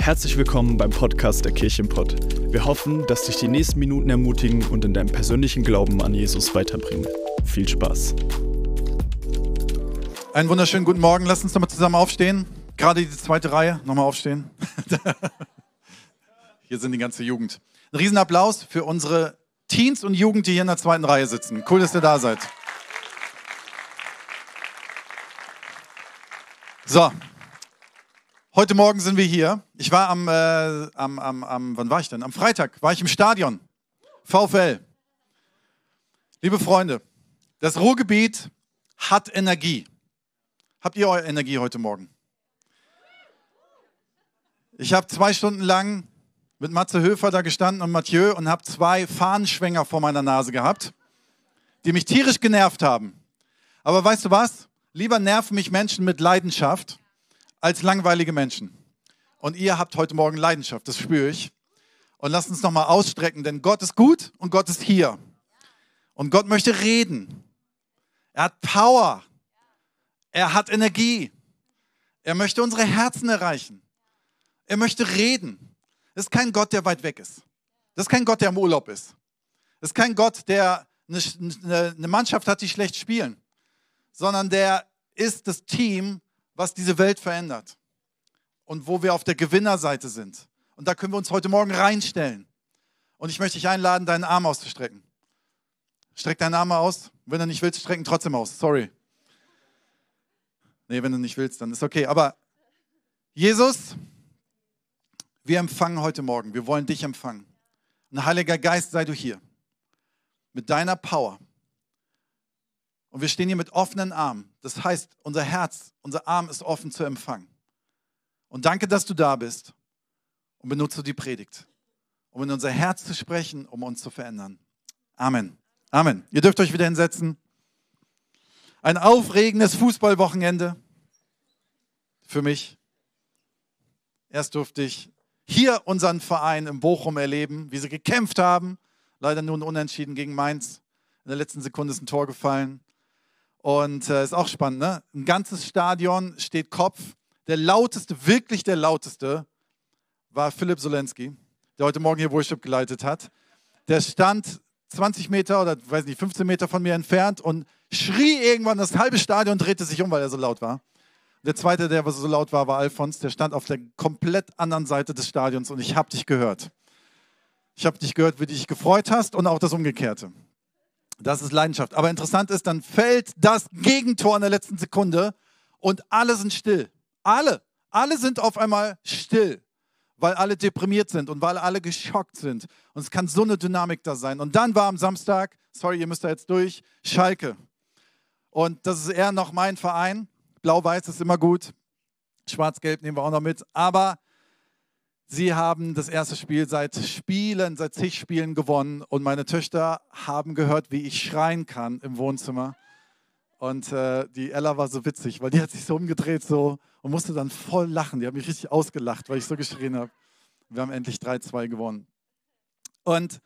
Herzlich willkommen beim Podcast der Kirchenpott. Wir hoffen, dass dich die nächsten Minuten ermutigen und in deinem persönlichen Glauben an Jesus weiterbringen. Viel Spaß. Einen wunderschönen guten Morgen. Lass uns nochmal zusammen aufstehen. Gerade die zweite Reihe. Nochmal aufstehen. Hier sind die ganze Jugend. Ein Riesenapplaus für unsere Teens und Jugend, die hier in der zweiten Reihe sitzen. Cool, dass ihr da seid. So, heute Morgen sind wir hier. Ich war am, äh, am, am, am, wann war ich denn? Am Freitag war ich im Stadion. VfL. Liebe Freunde, das Ruhrgebiet hat Energie. Habt ihr eure Energie heute Morgen? Ich habe zwei Stunden lang mit Matze Höfer da gestanden und Mathieu und habe zwei Fahnenschwänger vor meiner Nase gehabt, die mich tierisch genervt haben. Aber weißt du was? Lieber nerven mich Menschen mit Leidenschaft als langweilige Menschen. Und ihr habt heute Morgen Leidenschaft, das spüre ich. Und lasst uns nochmal ausstrecken, denn Gott ist gut und Gott ist hier. Und Gott möchte reden. Er hat Power. Er hat Energie. Er möchte unsere Herzen erreichen. Er möchte reden. Das ist kein Gott, der weit weg ist. Das ist kein Gott, der im Urlaub ist. Das ist kein Gott, der eine Mannschaft hat, die schlecht spielen sondern der ist das Team, was diese Welt verändert und wo wir auf der Gewinnerseite sind. Und da können wir uns heute Morgen reinstellen. Und ich möchte dich einladen, deinen Arm auszustrecken. Streck deinen Arm aus. Wenn du nicht willst, strecken trotzdem aus. Sorry. Nee, wenn du nicht willst, dann ist okay. Aber Jesus, wir empfangen heute Morgen. Wir wollen dich empfangen. Und Heiliger Geist, sei du hier. Mit deiner Power und wir stehen hier mit offenen Armen. Das heißt, unser Herz, unser Arm ist offen zu empfangen. Und danke, dass du da bist und benutze die Predigt, um in unser Herz zu sprechen, um uns zu verändern. Amen. Amen. Ihr dürft euch wieder hinsetzen. Ein aufregendes Fußballwochenende für mich. Erst durfte ich hier unseren Verein im Bochum erleben, wie sie gekämpft haben. Leider nun unentschieden gegen Mainz. In der letzten Sekunde ist ein Tor gefallen. Und äh, ist auch spannend, ne? Ein ganzes Stadion steht Kopf. Der lauteste, wirklich der lauteste, war Philipp Solensky, der heute Morgen hier Worship geleitet hat. Der stand 20 Meter oder weiß nicht, 15 Meter von mir entfernt und schrie irgendwann, das halbe Stadion drehte sich um, weil er so laut war. Der zweite, der so laut war, war Alfons. Der stand auf der komplett anderen Seite des Stadions und ich habe dich gehört. Ich habe dich gehört, wie du dich gefreut hast und auch das Umgekehrte. Das ist Leidenschaft. Aber interessant ist, dann fällt das Gegentor in der letzten Sekunde und alle sind still. Alle. Alle sind auf einmal still, weil alle deprimiert sind und weil alle geschockt sind. Und es kann so eine Dynamik da sein. Und dann war am Samstag, sorry, ihr müsst da jetzt durch, Schalke. Und das ist eher noch mein Verein. Blau-Weiß ist immer gut. Schwarz-Gelb nehmen wir auch noch mit. Aber Sie haben das erste Spiel seit Spielen, seit zig Spielen gewonnen und meine Töchter haben gehört, wie ich schreien kann im Wohnzimmer. Und äh, die Ella war so witzig, weil die hat sich so umgedreht so und musste dann voll lachen. Die haben mich richtig ausgelacht, weil ich so geschrien habe. Wir haben endlich 3-2 gewonnen. Und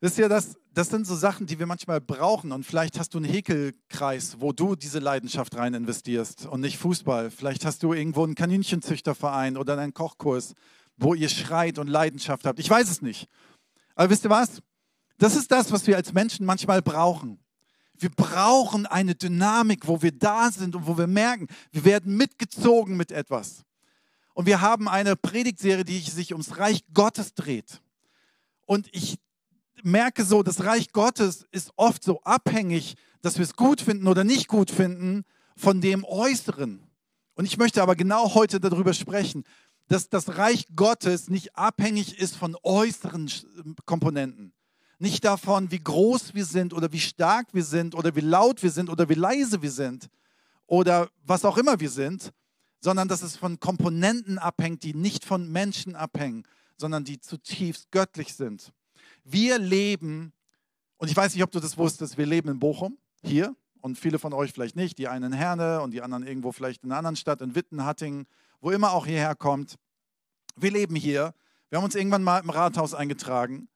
wisst ihr, das, das sind so Sachen, die wir manchmal brauchen. Und vielleicht hast du einen Häkelkreis, wo du diese Leidenschaft rein investierst und nicht Fußball. Vielleicht hast du irgendwo einen Kaninchenzüchterverein oder einen Kochkurs wo ihr schreit und Leidenschaft habt. Ich weiß es nicht. Aber wisst ihr was? Das ist das, was wir als Menschen manchmal brauchen. Wir brauchen eine Dynamik, wo wir da sind und wo wir merken, wir werden mitgezogen mit etwas. Und wir haben eine Predigtserie, die sich ums Reich Gottes dreht. Und ich merke so, das Reich Gottes ist oft so abhängig, dass wir es gut finden oder nicht gut finden von dem Äußeren. Und ich möchte aber genau heute darüber sprechen, dass das Reich Gottes nicht abhängig ist von äußeren Komponenten. Nicht davon, wie groß wir sind oder wie stark wir sind oder wie laut wir sind oder wie leise wir sind oder was auch immer wir sind, sondern dass es von Komponenten abhängt, die nicht von Menschen abhängen, sondern die zutiefst göttlich sind. Wir leben, und ich weiß nicht, ob du das wusstest, wir leben in Bochum, hier, und viele von euch vielleicht nicht, die einen in Herne und die anderen irgendwo vielleicht in einer anderen Stadt, in Witten, Hattingen, wo immer auch hierher kommt. Wir leben hier. Wir haben uns irgendwann mal im Rathaus eingetragen.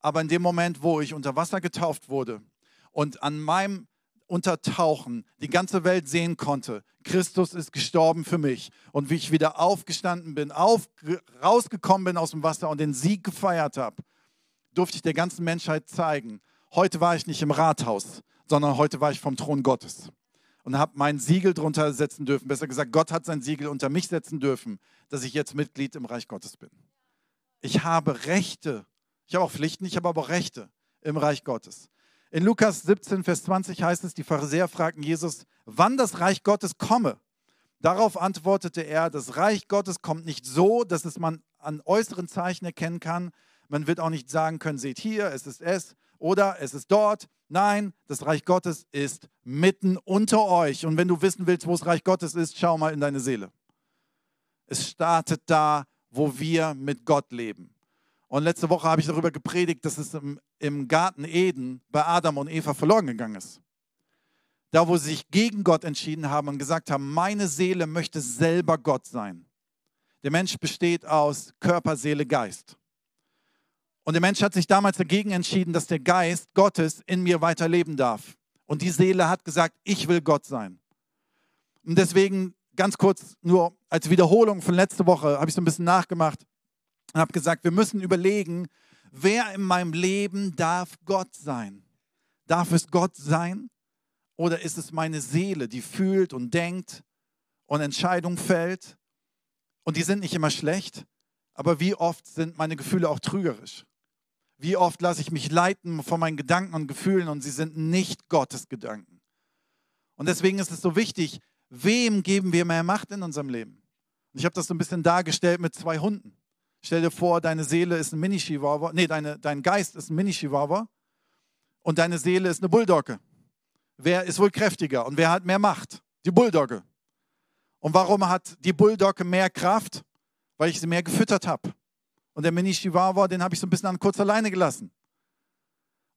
Aber in dem Moment, wo ich unter Wasser getauft wurde und an meinem untertauchen, die ganze Welt sehen konnte, Christus ist gestorben für mich. Und wie ich wieder aufgestanden bin, auf, rausgekommen bin aus dem Wasser und den Sieg gefeiert habe, durfte ich der ganzen Menschheit zeigen. Heute war ich nicht im Rathaus, sondern heute war ich vom Thron Gottes und habe mein Siegel drunter setzen dürfen. Besser gesagt, Gott hat sein Siegel unter mich setzen dürfen, dass ich jetzt Mitglied im Reich Gottes bin. Ich habe Rechte. Ich habe auch Pflichten, ich habe aber auch Rechte im Reich Gottes. In Lukas 17, Vers 20 heißt es, die Pharisäer fragten Jesus, wann das Reich Gottes komme. Darauf antwortete er, das Reich Gottes kommt nicht so, dass es man an äußeren Zeichen erkennen kann. Man wird auch nicht sagen können, seht hier, es ist es oder es ist dort. Nein, das Reich Gottes ist mitten unter euch. Und wenn du wissen willst, wo das Reich Gottes ist, schau mal in deine Seele. Es startet da, wo wir mit Gott leben. Und letzte Woche habe ich darüber gepredigt, dass es im, im Garten Eden bei Adam und Eva verloren gegangen ist. Da, wo sie sich gegen Gott entschieden haben und gesagt haben, meine Seele möchte selber Gott sein. Der Mensch besteht aus Körper, Seele, Geist. Und der Mensch hat sich damals dagegen entschieden, dass der Geist Gottes in mir weiterleben darf. Und die Seele hat gesagt, ich will Gott sein. Und deswegen ganz kurz nur als Wiederholung von letzter Woche habe ich so ein bisschen nachgemacht und habe gesagt, wir müssen überlegen, wer in meinem Leben darf Gott sein? Darf es Gott sein? Oder ist es meine Seele, die fühlt und denkt und Entscheidungen fällt? Und die sind nicht immer schlecht, aber wie oft sind meine Gefühle auch trügerisch? Wie oft lasse ich mich leiten von meinen Gedanken und Gefühlen und sie sind nicht Gottes Gedanken? Und deswegen ist es so wichtig, wem geben wir mehr Macht in unserem Leben? Und ich habe das so ein bisschen dargestellt mit zwei Hunden. Stell dir vor, deine Seele ist ein Mini-Chihuahua. Nee, deine, dein Geist ist ein Mini-Chihuahua und deine Seele ist eine Bulldogge. Wer ist wohl kräftiger und wer hat mehr Macht? Die Bulldogge. Und warum hat die Bulldogge mehr Kraft? Weil ich sie mehr gefüttert habe. Und der Mini-Chihuahua, den habe ich so ein bisschen an kurz alleine gelassen.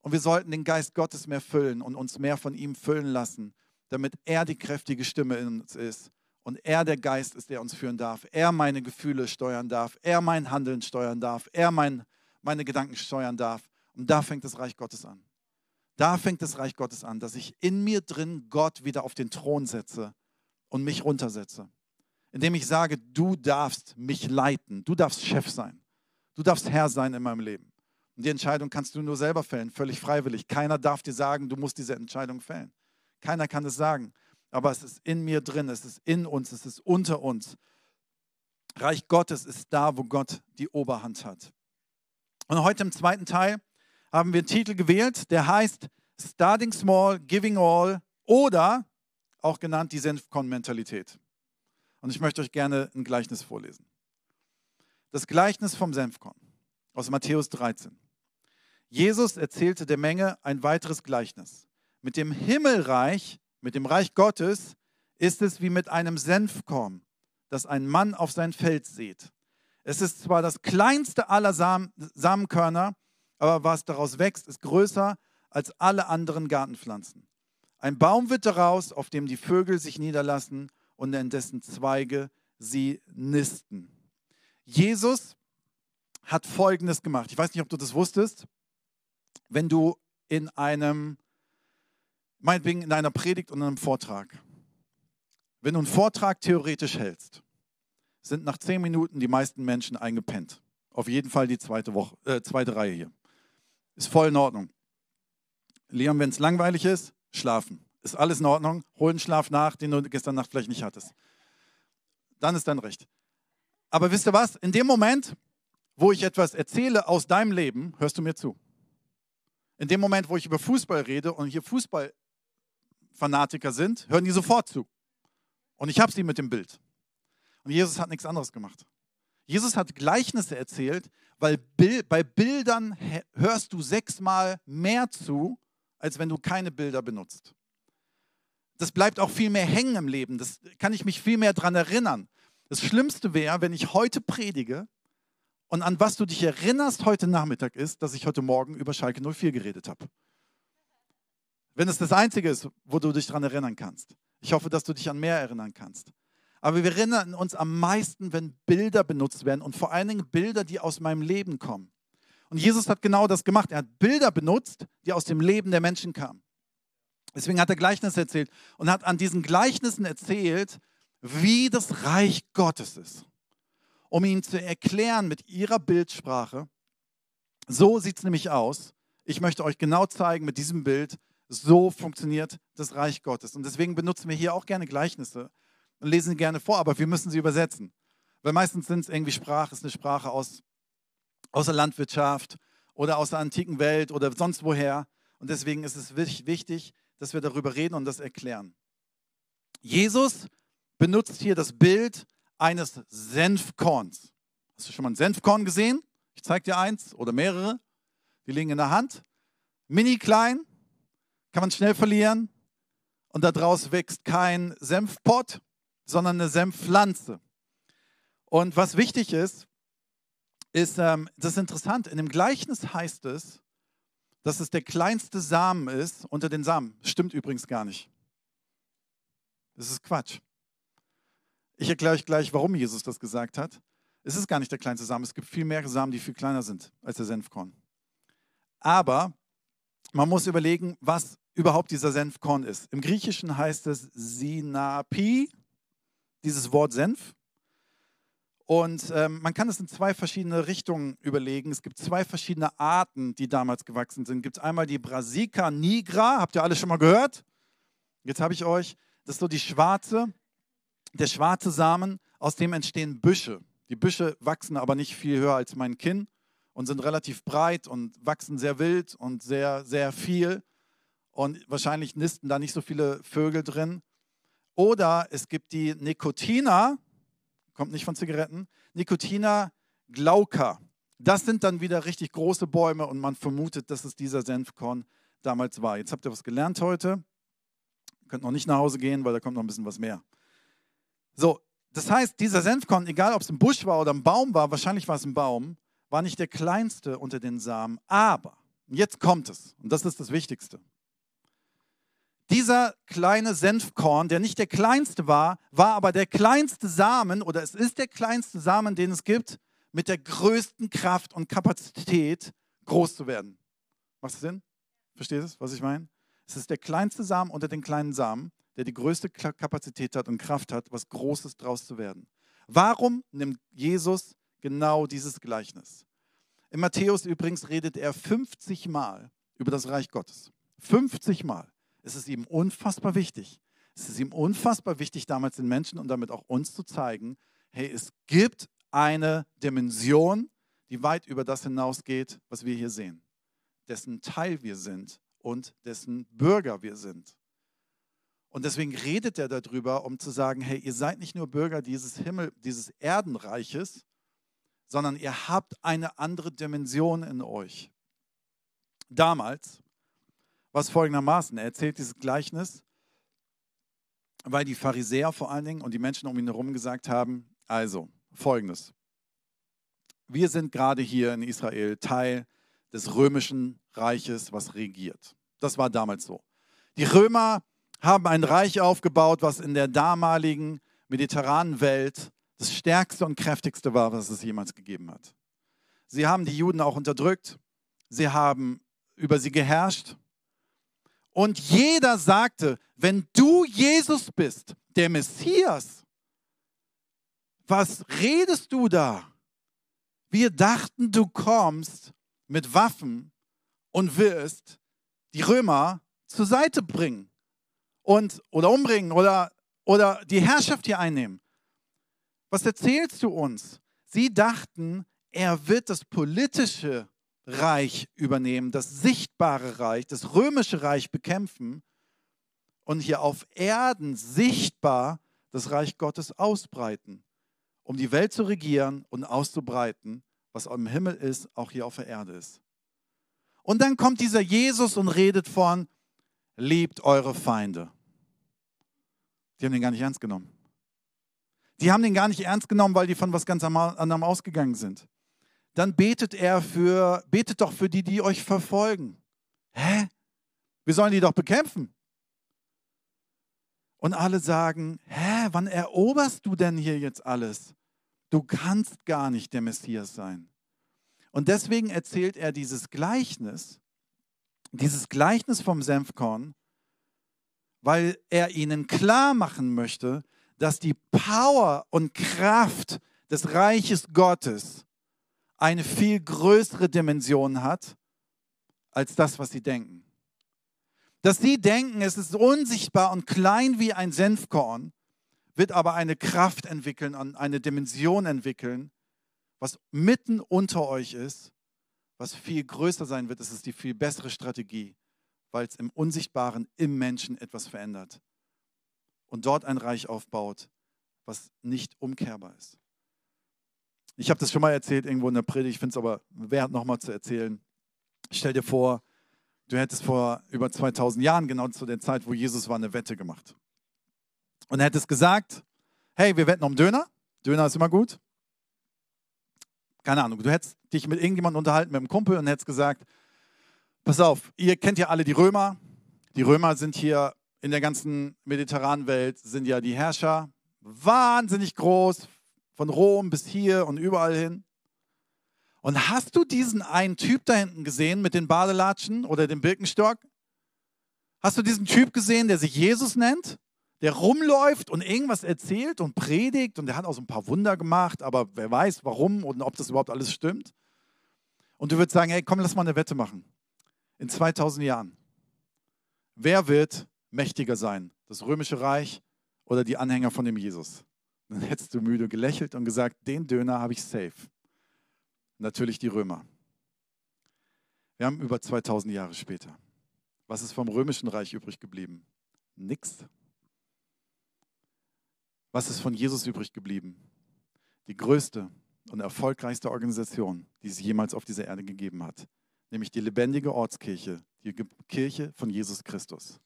Und wir sollten den Geist Gottes mehr füllen und uns mehr von ihm füllen lassen, damit er die kräftige Stimme in uns ist und er der Geist ist, der uns führen darf. Er meine Gefühle steuern darf. Er mein Handeln steuern darf. Er mein, meine Gedanken steuern darf. Und da fängt das Reich Gottes an. Da fängt das Reich Gottes an, dass ich in mir drin Gott wieder auf den Thron setze und mich runtersetze. Indem ich sage, du darfst mich leiten. Du darfst Chef sein. Du darfst Herr sein in meinem Leben. Und die Entscheidung kannst du nur selber fällen, völlig freiwillig. Keiner darf dir sagen, du musst diese Entscheidung fällen. Keiner kann es sagen aber es ist in mir drin, es ist in uns, es ist unter uns. Reich Gottes ist da, wo Gott die Oberhand hat. Und heute im zweiten Teil haben wir einen Titel gewählt, der heißt Starting Small, Giving All oder auch genannt die Senfkorn-Mentalität. Und ich möchte euch gerne ein Gleichnis vorlesen. Das Gleichnis vom Senfkorn aus Matthäus 13. Jesus erzählte der Menge ein weiteres Gleichnis. Mit dem Himmelreich mit dem Reich Gottes ist es wie mit einem Senfkorn, das ein Mann auf sein Feld sieht. Es ist zwar das kleinste aller Sam Samenkörner, aber was daraus wächst, ist größer als alle anderen Gartenpflanzen. Ein Baum wird daraus, auf dem die Vögel sich niederlassen und in dessen Zweige sie nisten. Jesus hat Folgendes gemacht. Ich weiß nicht, ob du das wusstest. Wenn du in einem meinetwegen in einer Predigt und einem Vortrag. Wenn du einen Vortrag theoretisch hältst, sind nach zehn Minuten die meisten Menschen eingepennt. Auf jeden Fall die zweite, Woche, äh, zweite Reihe hier. Ist voll in Ordnung. Leon, wenn es langweilig ist, schlafen. Ist alles in Ordnung. Hol einen Schlaf nach, den du gestern Nacht vielleicht nicht hattest. Dann ist dein Recht. Aber wisst ihr was? In dem Moment, wo ich etwas erzähle aus deinem Leben, hörst du mir zu. In dem Moment, wo ich über Fußball rede und hier Fußball Fanatiker sind, hören die sofort zu. Und ich habe sie mit dem Bild. Und Jesus hat nichts anderes gemacht. Jesus hat Gleichnisse erzählt, weil bei Bildern hörst du sechsmal mehr zu, als wenn du keine Bilder benutzt. Das bleibt auch viel mehr hängen im Leben. Das kann ich mich viel mehr daran erinnern. Das Schlimmste wäre, wenn ich heute predige und an was du dich erinnerst heute Nachmittag ist, dass ich heute Morgen über Schalke 04 geredet habe. Wenn es das Einzige ist, wo du dich daran erinnern kannst. Ich hoffe, dass du dich an mehr erinnern kannst. Aber wir erinnern uns am meisten, wenn Bilder benutzt werden und vor allen Dingen Bilder, die aus meinem Leben kommen. Und Jesus hat genau das gemacht. Er hat Bilder benutzt, die aus dem Leben der Menschen kamen. Deswegen hat er Gleichnisse erzählt und hat an diesen Gleichnissen erzählt, wie das Reich Gottes ist. Um ihnen zu erklären mit ihrer Bildsprache, so sieht es nämlich aus. Ich möchte euch genau zeigen mit diesem Bild, so funktioniert das Reich Gottes. Und deswegen benutzen wir hier auch gerne Gleichnisse und lesen sie gerne vor, aber wir müssen sie übersetzen. Weil meistens sind es irgendwie Sprache, ist eine Sprache aus, aus der Landwirtschaft oder aus der antiken Welt oder sonst woher. Und deswegen ist es wichtig, dass wir darüber reden und das erklären. Jesus benutzt hier das Bild eines Senfkorns. Hast du schon mal ein Senfkorn gesehen? Ich zeige dir eins oder mehrere. Die liegen in der Hand. Mini klein, kann man schnell verlieren. Und daraus wächst kein Senfpott, sondern eine Senfpflanze. Und was wichtig ist, ist, ähm, das ist interessant, in dem Gleichnis heißt es, dass es der kleinste Samen ist unter den Samen. Stimmt übrigens gar nicht. Das ist Quatsch. Ich erkläre euch gleich, warum Jesus das gesagt hat. Es ist gar nicht der kleinste Samen. Es gibt viel mehr Samen, die viel kleiner sind als der Senfkorn. Aber man muss überlegen, was überhaupt dieser Senfkorn ist. Im Griechischen heißt es Sinapi, dieses Wort Senf. Und ähm, man kann es in zwei verschiedene Richtungen überlegen. Es gibt zwei verschiedene Arten, die damals gewachsen sind. Es gibt einmal die Brassica nigra, habt ihr alle schon mal gehört? Jetzt habe ich euch, das ist so die schwarze, der schwarze Samen, aus dem entstehen Büsche. Die Büsche wachsen aber nicht viel höher als mein Kinn und sind relativ breit und wachsen sehr wild und sehr, sehr viel. Und wahrscheinlich nisten da nicht so viele Vögel drin. Oder es gibt die Nikotina, kommt nicht von Zigaretten, Nicotina glauca. Das sind dann wieder richtig große Bäume und man vermutet, dass es dieser Senfkorn damals war. Jetzt habt ihr was gelernt heute. Ihr könnt noch nicht nach Hause gehen, weil da kommt noch ein bisschen was mehr. So, das heißt, dieser Senfkorn, egal ob es ein Busch war oder ein Baum war, wahrscheinlich war es ein Baum, war nicht der kleinste unter den Samen. Aber, jetzt kommt es, und das ist das Wichtigste. Dieser kleine Senfkorn, der nicht der kleinste war, war aber der kleinste Samen oder es ist der kleinste Samen, den es gibt, mit der größten Kraft und Kapazität groß zu werden. Macht das Sinn? Versteht es, was ich meine? Es ist der kleinste Samen unter den kleinen Samen, der die größte Kapazität hat und Kraft hat, was Großes draus zu werden. Warum nimmt Jesus genau dieses Gleichnis? In Matthäus übrigens redet er 50 Mal über das Reich Gottes. 50 Mal. Es ist ihm unfassbar wichtig. Es ist ihm unfassbar wichtig, damals den Menschen und damit auch uns zu zeigen, hey, es gibt eine Dimension, die weit über das hinausgeht, was wir hier sehen, dessen Teil wir sind und dessen Bürger wir sind. Und deswegen redet er darüber, um zu sagen, hey, ihr seid nicht nur Bürger dieses Himmel, dieses Erdenreiches, sondern ihr habt eine andere Dimension in euch. Damals was folgendermaßen, er erzählt dieses Gleichnis, weil die Pharisäer vor allen Dingen und die Menschen um ihn herum gesagt haben, also folgendes, wir sind gerade hier in Israel Teil des römischen Reiches, was regiert. Das war damals so. Die Römer haben ein Reich aufgebaut, was in der damaligen mediterranen Welt das stärkste und kräftigste war, was es jemals gegeben hat. Sie haben die Juden auch unterdrückt, sie haben über sie geherrscht und jeder sagte, wenn du Jesus bist, der Messias, was redest du da? Wir dachten, du kommst mit Waffen und wirst die Römer zur Seite bringen und oder umbringen oder, oder die Herrschaft hier einnehmen. Was erzählst du uns? Sie dachten, er wird das politische Reich übernehmen, das sichtbare Reich, das römische Reich bekämpfen und hier auf Erden sichtbar das Reich Gottes ausbreiten, um die Welt zu regieren und auszubreiten, was im Himmel ist, auch hier auf der Erde ist. Und dann kommt dieser Jesus und redet von, liebt eure Feinde. Die haben den gar nicht ernst genommen. Die haben den gar nicht ernst genommen, weil die von was ganz anderem ausgegangen sind dann betet er für, betet doch für die, die euch verfolgen. Hä? Wir sollen die doch bekämpfen. Und alle sagen, hä, wann eroberst du denn hier jetzt alles? Du kannst gar nicht der Messias sein. Und deswegen erzählt er dieses Gleichnis, dieses Gleichnis vom Senfkorn, weil er ihnen klar machen möchte, dass die Power und Kraft des Reiches Gottes eine viel größere Dimension hat als das, was sie denken. Dass sie denken, es ist unsichtbar und klein wie ein Senfkorn, wird aber eine Kraft entwickeln und eine Dimension entwickeln, was mitten unter euch ist, was viel größer sein wird. Es ist die viel bessere Strategie, weil es im Unsichtbaren im Menschen etwas verändert und dort ein Reich aufbaut, was nicht umkehrbar ist. Ich habe das schon mal erzählt irgendwo in der Predigt, ich finde es aber wert, nochmal zu erzählen. Stell dir vor, du hättest vor über 2000 Jahren, genau zu der Zeit, wo Jesus war, eine Wette gemacht. Und hättest gesagt, hey, wir wetten um Döner. Döner ist immer gut. Keine Ahnung, du hättest dich mit irgendjemandem unterhalten, mit einem Kumpel und hättest gesagt, pass auf, ihr kennt ja alle die Römer. Die Römer sind hier in der ganzen mediterranen Welt, sind ja die Herrscher. Wahnsinnig groß, von Rom bis hier und überall hin. Und hast du diesen einen Typ da hinten gesehen mit den Badelatschen oder dem Birkenstock? Hast du diesen Typ gesehen, der sich Jesus nennt? Der rumläuft und irgendwas erzählt und predigt und der hat auch so ein paar Wunder gemacht, aber wer weiß warum und ob das überhaupt alles stimmt. Und du würdest sagen, hey, komm, lass mal eine Wette machen. In 2000 Jahren. Wer wird mächtiger sein? Das römische Reich oder die Anhänger von dem Jesus? Dann hättest du müde gelächelt und gesagt, den Döner habe ich safe natürlich die Römer. Wir haben über 2000 Jahre später. Was ist vom römischen Reich übrig geblieben? Nix. Was ist von Jesus übrig geblieben? Die größte und erfolgreichste Organisation, die es jemals auf dieser Erde gegeben hat, nämlich die lebendige Ortskirche, die Kirche von Jesus Christus.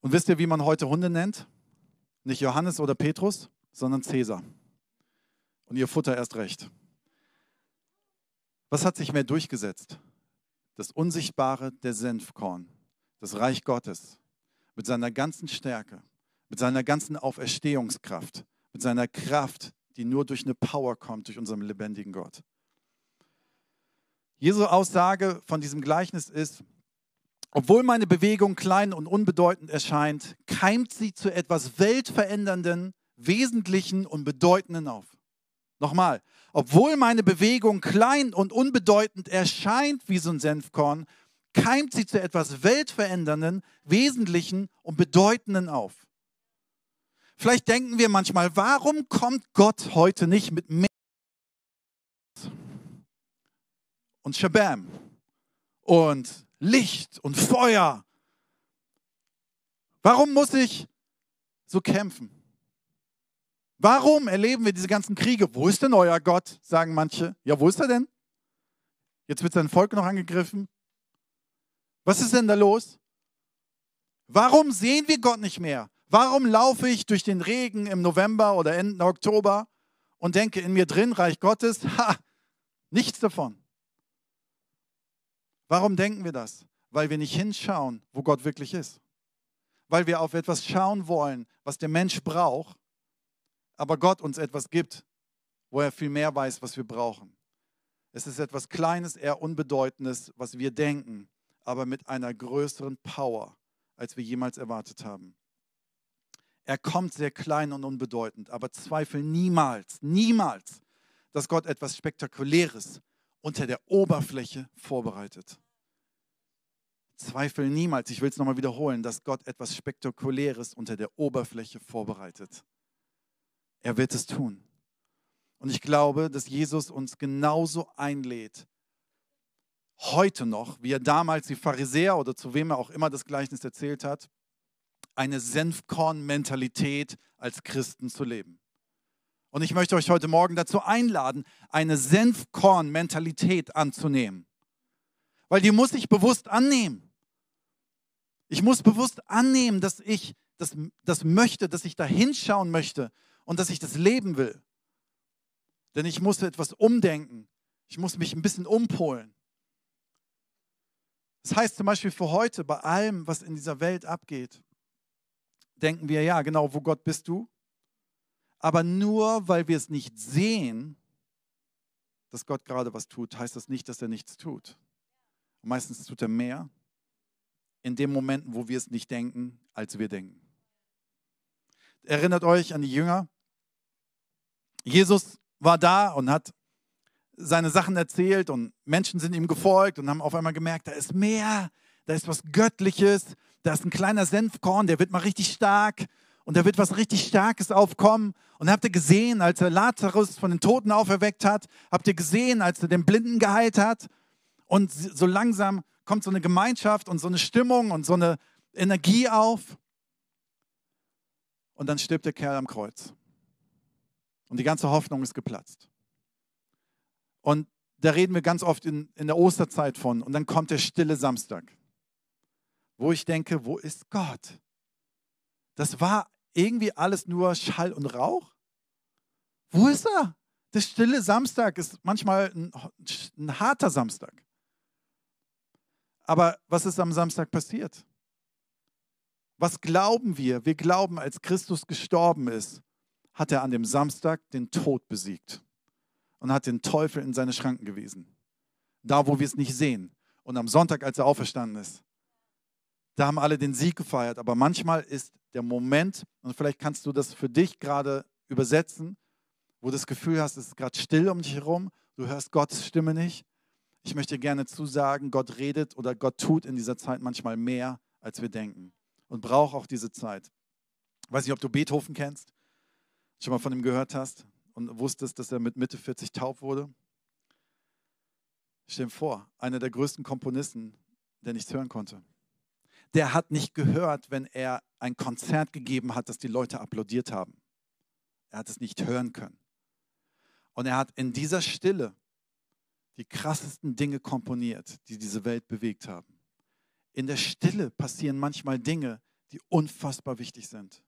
Und wisst ihr, wie man heute Hunde nennt? Nicht Johannes oder Petrus, sondern Cäsar und ihr Futter erst recht. Was hat sich mehr durchgesetzt? Das Unsichtbare der Senfkorn, das Reich Gottes, mit seiner ganzen Stärke, mit seiner ganzen Auferstehungskraft, mit seiner Kraft, die nur durch eine Power kommt, durch unseren lebendigen Gott. Jesu Aussage von diesem Gleichnis ist, obwohl meine Bewegung klein und unbedeutend erscheint, keimt sie zu etwas Weltverändernden, Wesentlichen und Bedeutenden auf. Nochmal, obwohl meine Bewegung klein und unbedeutend erscheint wie so ein Senfkorn, keimt sie zu etwas Weltverändernden, Wesentlichen und Bedeutenden auf. Vielleicht denken wir manchmal, warum kommt Gott heute nicht mit mehr und Shabam und Licht und Feuer? Warum muss ich so kämpfen? Warum erleben wir diese ganzen Kriege? Wo ist denn euer Gott? Sagen manche. Ja, wo ist er denn? Jetzt wird sein Volk noch angegriffen. Was ist denn da los? Warum sehen wir Gott nicht mehr? Warum laufe ich durch den Regen im November oder Ende Oktober und denke in mir drin, Reich Gottes, ha, nichts davon. Warum denken wir das? Weil wir nicht hinschauen, wo Gott wirklich ist. Weil wir auf etwas schauen wollen, was der Mensch braucht aber Gott uns etwas gibt, wo er viel mehr weiß, was wir brauchen. Es ist etwas Kleines, eher Unbedeutendes, was wir denken, aber mit einer größeren Power, als wir jemals erwartet haben. Er kommt sehr klein und unbedeutend, aber zweifel niemals, niemals, dass Gott etwas Spektakuläres unter der Oberfläche vorbereitet. Zweifel niemals, ich will es nochmal wiederholen, dass Gott etwas Spektakuläres unter der Oberfläche vorbereitet. Er wird es tun. Und ich glaube, dass Jesus uns genauso einlädt, heute noch, wie er damals die Pharisäer oder zu wem er auch immer das Gleichnis erzählt hat, eine Senfkorn-Mentalität als Christen zu leben. Und ich möchte euch heute Morgen dazu einladen, eine Senfkorn-Mentalität anzunehmen. Weil die muss ich bewusst annehmen. Ich muss bewusst annehmen, dass ich das, das möchte, dass ich da hinschauen möchte und dass ich das leben will. Denn ich muss etwas umdenken. Ich muss mich ein bisschen umpolen. Das heißt zum Beispiel für heute, bei allem, was in dieser Welt abgeht, denken wir, ja, genau, wo Gott bist du? Aber nur weil wir es nicht sehen, dass Gott gerade was tut, heißt das nicht, dass er nichts tut. Meistens tut er mehr in den Momenten, wo wir es nicht denken, als wir denken. Erinnert euch an die Jünger? Jesus war da und hat seine Sachen erzählt und Menschen sind ihm gefolgt und haben auf einmal gemerkt, da ist mehr, da ist was Göttliches, da ist ein kleiner Senfkorn, der wird mal richtig stark und da wird was richtig Starkes aufkommen. Und habt ihr gesehen, als er Lazarus von den Toten auferweckt hat, habt ihr gesehen, als er den Blinden geheilt hat und so langsam kommt so eine Gemeinschaft und so eine Stimmung und so eine Energie auf. Und dann stirbt der Kerl am Kreuz. Und die ganze Hoffnung ist geplatzt. Und da reden wir ganz oft in, in der Osterzeit von. Und dann kommt der stille Samstag, wo ich denke, wo ist Gott? Das war irgendwie alles nur Schall und Rauch. Wo ist er? Der stille Samstag ist manchmal ein, ein harter Samstag. Aber was ist am Samstag passiert? Was glauben wir? Wir glauben, als Christus gestorben ist, hat er an dem Samstag den Tod besiegt und hat den Teufel in seine Schranken gewiesen. Da, wo wir es nicht sehen. Und am Sonntag, als er auferstanden ist, da haben alle den Sieg gefeiert. Aber manchmal ist der Moment, und vielleicht kannst du das für dich gerade übersetzen, wo du das Gefühl hast, es ist gerade still um dich herum, du hörst Gottes Stimme nicht. Ich möchte gerne zusagen, Gott redet oder Gott tut in dieser Zeit manchmal mehr, als wir denken. Und braucht auch diese Zeit. Ich weiß nicht, ob du Beethoven kennst, schon mal von ihm gehört hast und wusstest, dass er mit Mitte 40 taub wurde. Stell dir vor, einer der größten Komponisten, der nichts hören konnte. Der hat nicht gehört, wenn er ein Konzert gegeben hat, dass die Leute applaudiert haben. Er hat es nicht hören können. Und er hat in dieser Stille die krassesten Dinge komponiert, die diese Welt bewegt haben. In der Stille passieren manchmal Dinge, die unfassbar wichtig sind.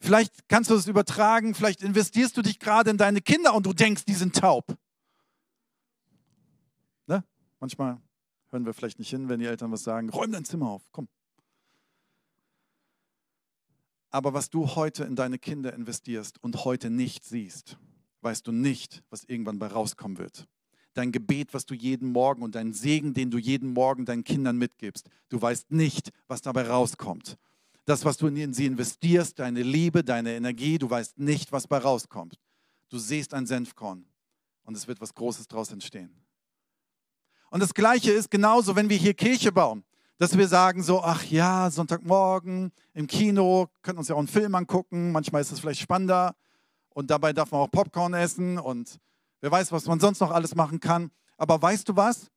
Vielleicht kannst du es übertragen, vielleicht investierst du dich gerade in deine Kinder und du denkst, die sind taub. Ne? Manchmal hören wir vielleicht nicht hin, wenn die Eltern was sagen, räum dein Zimmer auf, komm. Aber was du heute in deine Kinder investierst und heute nicht siehst, weißt du nicht, was irgendwann bei rauskommen wird. Dein Gebet, was du jeden Morgen und dein Segen, den du jeden Morgen deinen Kindern mitgibst, du weißt nicht, was dabei rauskommt das, was du in sie investierst, deine Liebe, deine Energie, du weißt nicht, was bei rauskommt. Du siehst ein Senfkorn und es wird was Großes daraus entstehen. Und das Gleiche ist genauso, wenn wir hier Kirche bauen, dass wir sagen so, ach ja, Sonntagmorgen im Kino, können uns ja auch einen Film angucken, manchmal ist es vielleicht spannender und dabei darf man auch Popcorn essen und wer weiß, was man sonst noch alles machen kann. Aber weißt du was?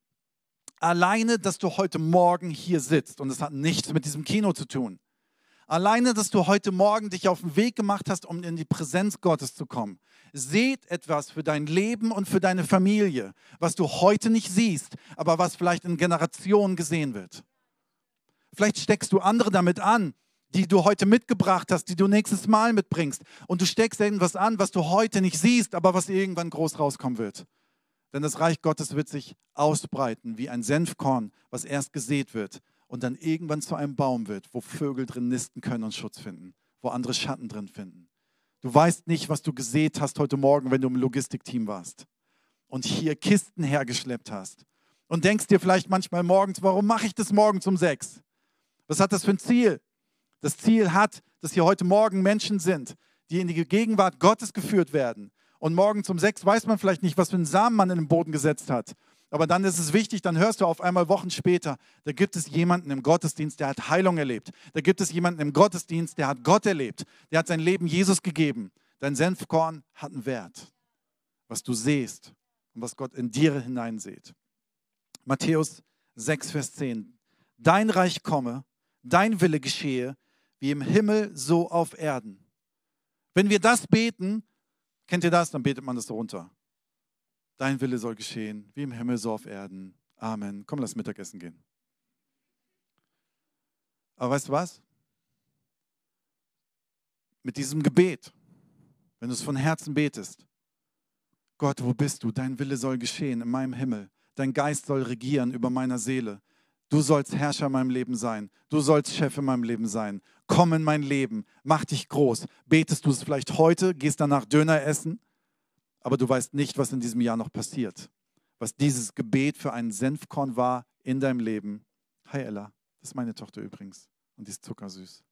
Alleine, dass du heute Morgen hier sitzt und es hat nichts mit diesem Kino zu tun. Alleine, dass du heute Morgen dich auf den Weg gemacht hast, um in die Präsenz Gottes zu kommen. Seht etwas für dein Leben und für deine Familie, was du heute nicht siehst, aber was vielleicht in Generationen gesehen wird. Vielleicht steckst du andere damit an, die du heute mitgebracht hast, die du nächstes Mal mitbringst. Und du steckst irgendwas an, was du heute nicht siehst, aber was irgendwann groß rauskommen wird. Denn das Reich Gottes wird sich ausbreiten wie ein Senfkorn, was erst gesät wird und dann irgendwann zu einem Baum wird, wo Vögel drin nisten können und Schutz finden, wo andere Schatten drin finden. Du weißt nicht, was du gesät hast heute Morgen, wenn du im Logistikteam warst und hier Kisten hergeschleppt hast. Und denkst dir vielleicht manchmal morgens, warum mache ich das morgens um sechs? Was hat das für ein Ziel? Das Ziel hat, dass hier heute Morgen Menschen sind, die in die Gegenwart Gottes geführt werden. Und morgens um sechs weiß man vielleicht nicht, was für einen Samen man in den Boden gesetzt hat. Aber dann ist es wichtig, dann hörst du auf einmal Wochen später, da gibt es jemanden im Gottesdienst, der hat Heilung erlebt. Da gibt es jemanden im Gottesdienst, der hat Gott erlebt. Der hat sein Leben Jesus gegeben. Dein Senfkorn hat einen Wert, was du siehst und was Gott in dir hineinsieht. Matthäus 6, Vers 10. Dein Reich komme, dein Wille geschehe, wie im Himmel, so auf Erden. Wenn wir das beten, kennt ihr das, dann betet man das runter. Dein Wille soll geschehen, wie im Himmel, so auf Erden. Amen. Komm, lass Mittagessen gehen. Aber weißt du was? Mit diesem Gebet, wenn du es von Herzen betest, Gott, wo bist du? Dein Wille soll geschehen in meinem Himmel. Dein Geist soll regieren über meiner Seele. Du sollst Herrscher in meinem Leben sein. Du sollst Chef in meinem Leben sein. Komm in mein Leben. Mach dich groß. Betest du es vielleicht heute? Gehst danach Döner essen? Aber du weißt nicht, was in diesem Jahr noch passiert. Was dieses Gebet für einen Senfkorn war in deinem Leben. Hi Ella, Das ist meine Tochter übrigens. Und die ist zuckersüß.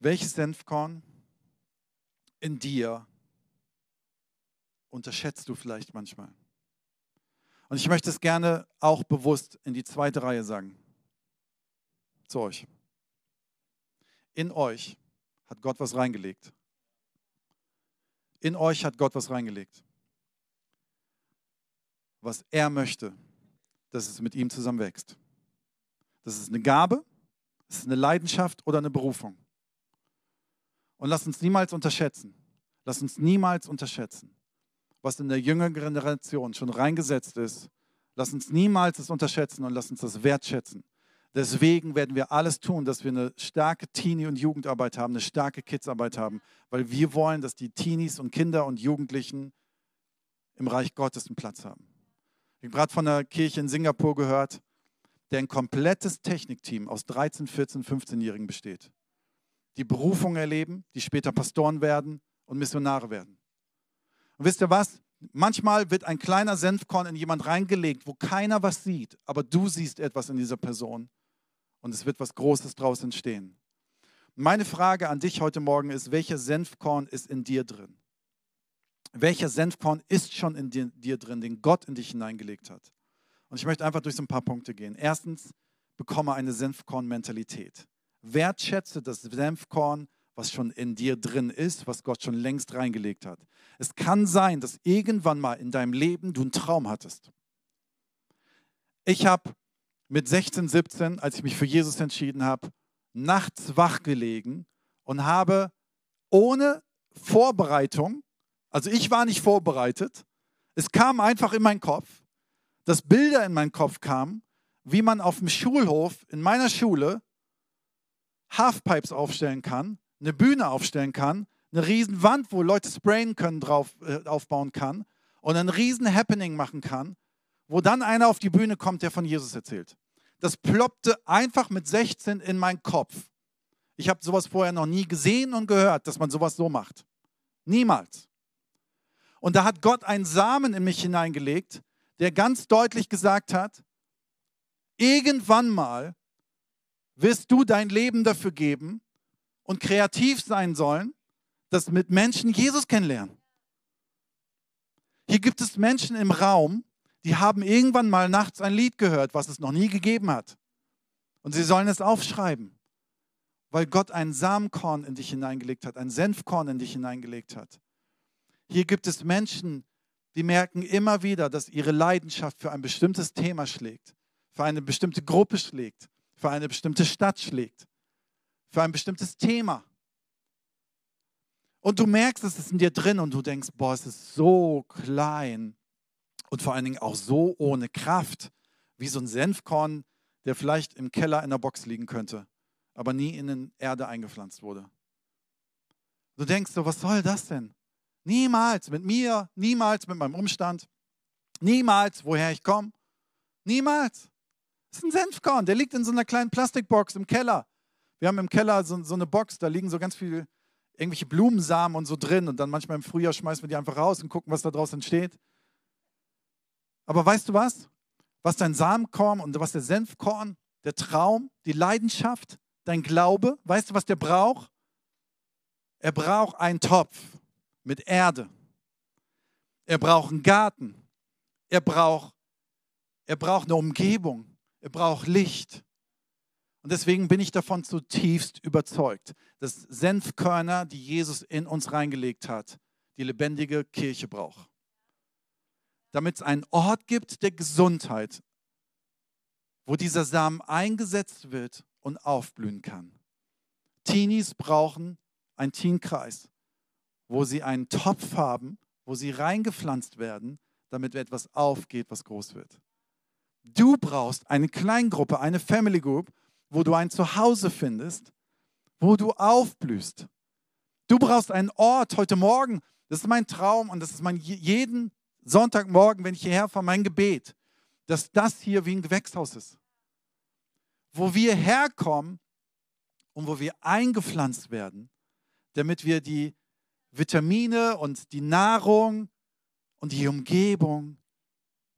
Welches Senfkorn in dir unterschätzt du vielleicht manchmal? Und ich möchte es gerne auch bewusst in die zweite Reihe sagen. Zu euch. In euch hat Gott was reingelegt. In euch hat Gott was reingelegt. Was er möchte, dass es mit ihm zusammen wächst. Das ist eine Gabe, das ist eine Leidenschaft oder eine Berufung. Und lass uns niemals unterschätzen, lass uns niemals unterschätzen, was in der jüngeren Generation schon reingesetzt ist. Lass uns niemals es unterschätzen und lass uns das wertschätzen. Deswegen werden wir alles tun, dass wir eine starke Teenie- und Jugendarbeit haben, eine starke Kidsarbeit haben, weil wir wollen, dass die Teenies und Kinder und Jugendlichen im Reich Gottes einen Platz haben. Ich habe gerade von einer Kirche in Singapur gehört, der ein komplettes Technikteam aus 13, 14, 15-Jährigen besteht die Berufung erleben, die später Pastoren werden und Missionare werden. Und wisst ihr was? Manchmal wird ein kleiner Senfkorn in jemand reingelegt, wo keiner was sieht, aber du siehst etwas in dieser Person und es wird was Großes draus entstehen. Meine Frage an dich heute Morgen ist, welcher Senfkorn ist in dir drin? Welcher Senfkorn ist schon in dir, dir drin, den Gott in dich hineingelegt hat? Und ich möchte einfach durch so ein paar Punkte gehen. Erstens, bekomme eine Senfkorn-Mentalität. Wertschätze das Senfkorn, was schon in dir drin ist, was Gott schon längst reingelegt hat. Es kann sein, dass irgendwann mal in deinem Leben du einen Traum hattest. Ich habe mit 16, 17, als ich mich für Jesus entschieden habe, nachts wach gelegen und habe ohne Vorbereitung, also ich war nicht vorbereitet, es kam einfach in meinen Kopf, dass Bilder in meinen Kopf kamen, wie man auf dem Schulhof in meiner Schule Halfpipes aufstellen kann, eine Bühne aufstellen kann, eine riesen Wand, wo Leute sprayen können, drauf äh, aufbauen kann und ein riesen Happening machen kann, wo dann einer auf die Bühne kommt, der von Jesus erzählt. Das ploppte einfach mit 16 in meinen Kopf. Ich habe sowas vorher noch nie gesehen und gehört, dass man sowas so macht. Niemals. Und da hat Gott einen Samen in mich hineingelegt, der ganz deutlich gesagt hat, irgendwann mal wirst du dein Leben dafür geben und kreativ sein sollen, dass mit Menschen Jesus kennenlernen. Hier gibt es Menschen im Raum, die haben irgendwann mal nachts ein Lied gehört, was es noch nie gegeben hat. Und sie sollen es aufschreiben, weil Gott ein Samenkorn in dich hineingelegt hat, ein Senfkorn in dich hineingelegt hat. Hier gibt es Menschen, die merken immer wieder, dass ihre Leidenschaft für ein bestimmtes Thema schlägt, für eine bestimmte Gruppe schlägt, für eine bestimmte Stadt schlägt, für ein bestimmtes Thema. Und du merkst, es ist in dir drin und du denkst, boah, es ist so klein und vor allen Dingen auch so ohne Kraft, wie so ein Senfkorn, der vielleicht im Keller in der Box liegen könnte, aber nie in die Erde eingepflanzt wurde. Du denkst so, was soll das denn? Niemals mit mir, niemals mit meinem Umstand, niemals, woher ich komme, niemals. Das ist ein Senfkorn, der liegt in so einer kleinen Plastikbox im Keller. Wir haben im Keller so, so eine Box, da liegen so ganz viele irgendwelche Blumensamen und so drin und dann manchmal im Frühjahr schmeißen wir die einfach raus und gucken, was da draus entsteht. Aber weißt du was? Was dein Samenkorn und was der Senfkorn, der Traum, die Leidenschaft, dein Glaube, weißt du, was der braucht? Er braucht einen Topf mit Erde. Er braucht einen Garten. Er braucht, er braucht eine Umgebung. Er braucht Licht. Und deswegen bin ich davon zutiefst überzeugt, dass Senfkörner, die Jesus in uns reingelegt hat, die lebendige Kirche braucht. Damit es einen Ort gibt der Gesundheit, wo dieser Samen eingesetzt wird und aufblühen kann. Teenies brauchen einen Teenkreis, wo sie einen Topf haben, wo sie reingepflanzt werden, damit etwas aufgeht, was groß wird. Du brauchst eine Kleingruppe, eine Family Group, wo du ein Zuhause findest, wo du aufblühst. Du brauchst einen Ort heute Morgen. Das ist mein Traum und das ist mein jeden Sonntagmorgen, wenn ich hierher fahre, mein Gebet, dass das hier wie ein Gewächshaus ist. Wo wir herkommen und wo wir eingepflanzt werden, damit wir die Vitamine und die Nahrung und die Umgebung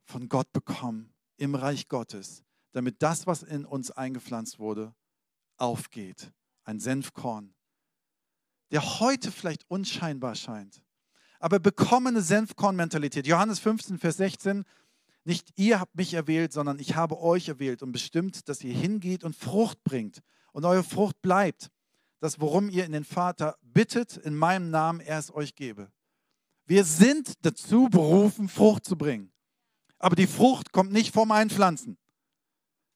von Gott bekommen im Reich Gottes, damit das, was in uns eingepflanzt wurde, aufgeht. Ein Senfkorn, der heute vielleicht unscheinbar scheint. Aber bekommene Senfkorn-Mentalität. Johannes 15, Vers 16. Nicht ihr habt mich erwählt, sondern ich habe euch erwählt und bestimmt, dass ihr hingeht und Frucht bringt und eure Frucht bleibt. Das, worum ihr in den Vater bittet, in meinem Namen er es euch gebe. Wir sind dazu berufen, Frucht zu bringen. Aber die Frucht kommt nicht vom Einpflanzen.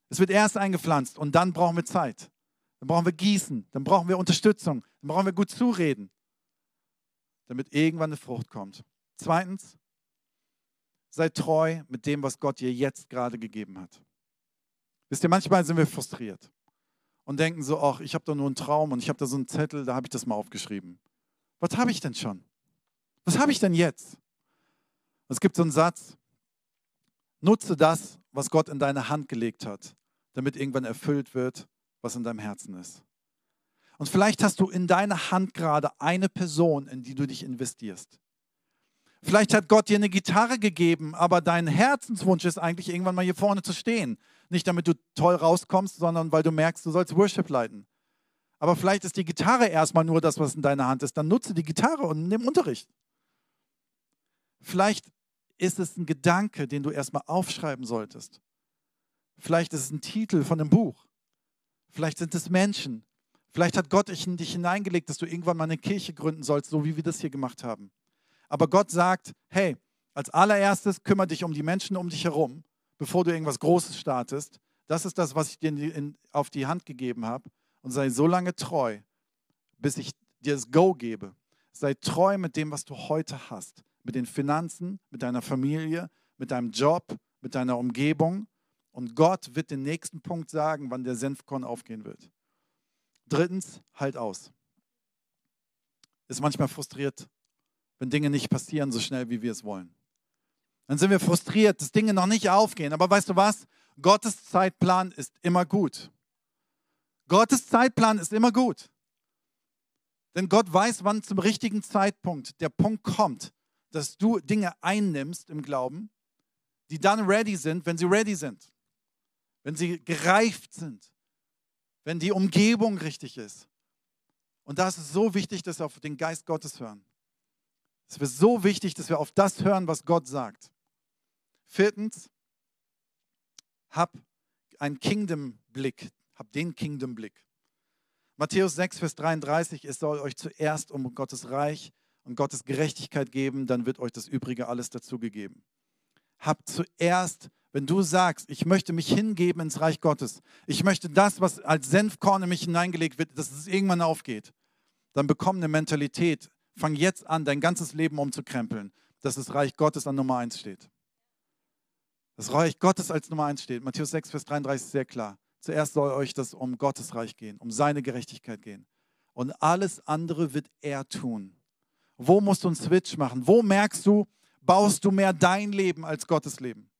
Es wird erst eingepflanzt und dann brauchen wir Zeit. Dann brauchen wir Gießen, dann brauchen wir Unterstützung, dann brauchen wir gut zureden, damit irgendwann eine Frucht kommt. Zweitens, sei treu mit dem, was Gott dir jetzt gerade gegeben hat. Wisst ihr, manchmal sind wir frustriert und denken so, ach, ich habe doch nur einen Traum und ich habe da so einen Zettel, da habe ich das mal aufgeschrieben. Was habe ich denn schon? Was habe ich denn jetzt? Es gibt so einen Satz, nutze das, was Gott in deine Hand gelegt hat, damit irgendwann erfüllt wird, was in deinem Herzen ist. Und vielleicht hast du in deiner Hand gerade eine Person, in die du dich investierst. Vielleicht hat Gott dir eine Gitarre gegeben, aber dein Herzenswunsch ist eigentlich, irgendwann mal hier vorne zu stehen. Nicht damit du toll rauskommst, sondern weil du merkst, du sollst Worship leiten. Aber vielleicht ist die Gitarre erstmal nur das, was in deiner Hand ist. Dann nutze die Gitarre und nimm Unterricht. Vielleicht ist es ein Gedanke, den du erstmal aufschreiben solltest. Vielleicht ist es ein Titel von einem Buch. Vielleicht sind es Menschen. Vielleicht hat Gott dich in dich hineingelegt, dass du irgendwann mal eine Kirche gründen sollst, so wie wir das hier gemacht haben. Aber Gott sagt, hey, als allererstes kümmere dich um die Menschen um dich herum, bevor du irgendwas Großes startest. Das ist das, was ich dir in auf die Hand gegeben habe. Und sei so lange treu, bis ich dir das Go gebe. Sei treu mit dem, was du heute hast. Mit den Finanzen, mit deiner Familie, mit deinem Job, mit deiner Umgebung. Und Gott wird den nächsten Punkt sagen, wann der Senfkorn aufgehen wird. Drittens, halt aus. Ist manchmal frustriert, wenn Dinge nicht passieren so schnell, wie wir es wollen. Dann sind wir frustriert, dass Dinge noch nicht aufgehen. Aber weißt du was? Gottes Zeitplan ist immer gut. Gottes Zeitplan ist immer gut. Denn Gott weiß, wann zum richtigen Zeitpunkt der Punkt kommt, dass du Dinge einnimmst im Glauben, die dann ready sind, wenn sie ready sind wenn sie gereift sind, wenn die Umgebung richtig ist. Und da ist es so wichtig, dass wir auf den Geist Gottes hören. Es ist so wichtig, dass wir auf das hören, was Gott sagt. Viertens, hab einen Kingdom-Blick, hab den Kingdom-Blick. Matthäus 6, Vers 33, es soll euch zuerst um Gottes Reich und Gottes Gerechtigkeit geben, dann wird euch das Übrige alles dazugegeben. Habt zuerst wenn du sagst, ich möchte mich hingeben ins Reich Gottes, ich möchte das, was als Senfkorn in mich hineingelegt wird, dass es irgendwann aufgeht, dann bekomm eine Mentalität. Fang jetzt an, dein ganzes Leben umzukrempeln, dass das Reich Gottes an Nummer 1 steht. Das Reich Gottes als Nummer 1 steht. Matthäus 6, Vers 33 ist sehr klar. Zuerst soll euch das um Gottes Reich gehen, um seine Gerechtigkeit gehen. Und alles andere wird er tun. Wo musst du einen Switch machen? Wo merkst du, baust du mehr dein Leben als Gottes Leben?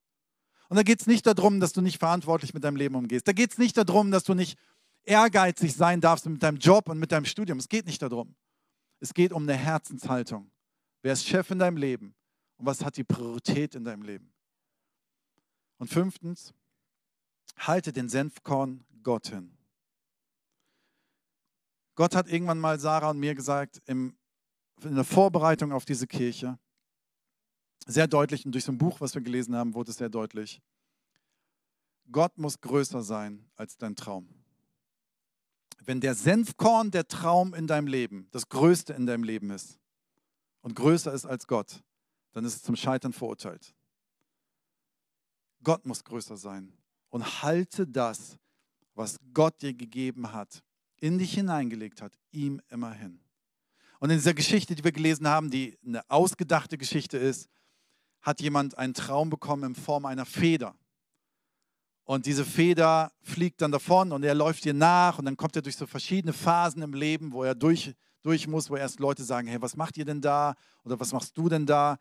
Und da geht es nicht darum, dass du nicht verantwortlich mit deinem Leben umgehst. Da geht es nicht darum, dass du nicht ehrgeizig sein darfst mit deinem Job und mit deinem Studium. Es geht nicht darum. Es geht um eine Herzenshaltung. Wer ist Chef in deinem Leben und was hat die Priorität in deinem Leben? Und fünftens, halte den Senfkorn Gott hin. Gott hat irgendwann mal Sarah und mir gesagt, im, in der Vorbereitung auf diese Kirche, sehr deutlich und durch so ein Buch, was wir gelesen haben, wurde es sehr deutlich. Gott muss größer sein als dein Traum. Wenn der Senfkorn der Traum in deinem Leben, das Größte in deinem Leben ist und größer ist als Gott, dann ist es zum Scheitern verurteilt. Gott muss größer sein und halte das, was Gott dir gegeben hat, in dich hineingelegt hat, ihm immer hin. Und in dieser Geschichte, die wir gelesen haben, die eine ausgedachte Geschichte ist, hat jemand einen Traum bekommen in Form einer Feder. Und diese Feder fliegt dann davon und er läuft ihr nach und dann kommt er durch so verschiedene Phasen im Leben, wo er durch, durch muss, wo erst Leute sagen, hey, was macht ihr denn da? Oder was machst du denn da?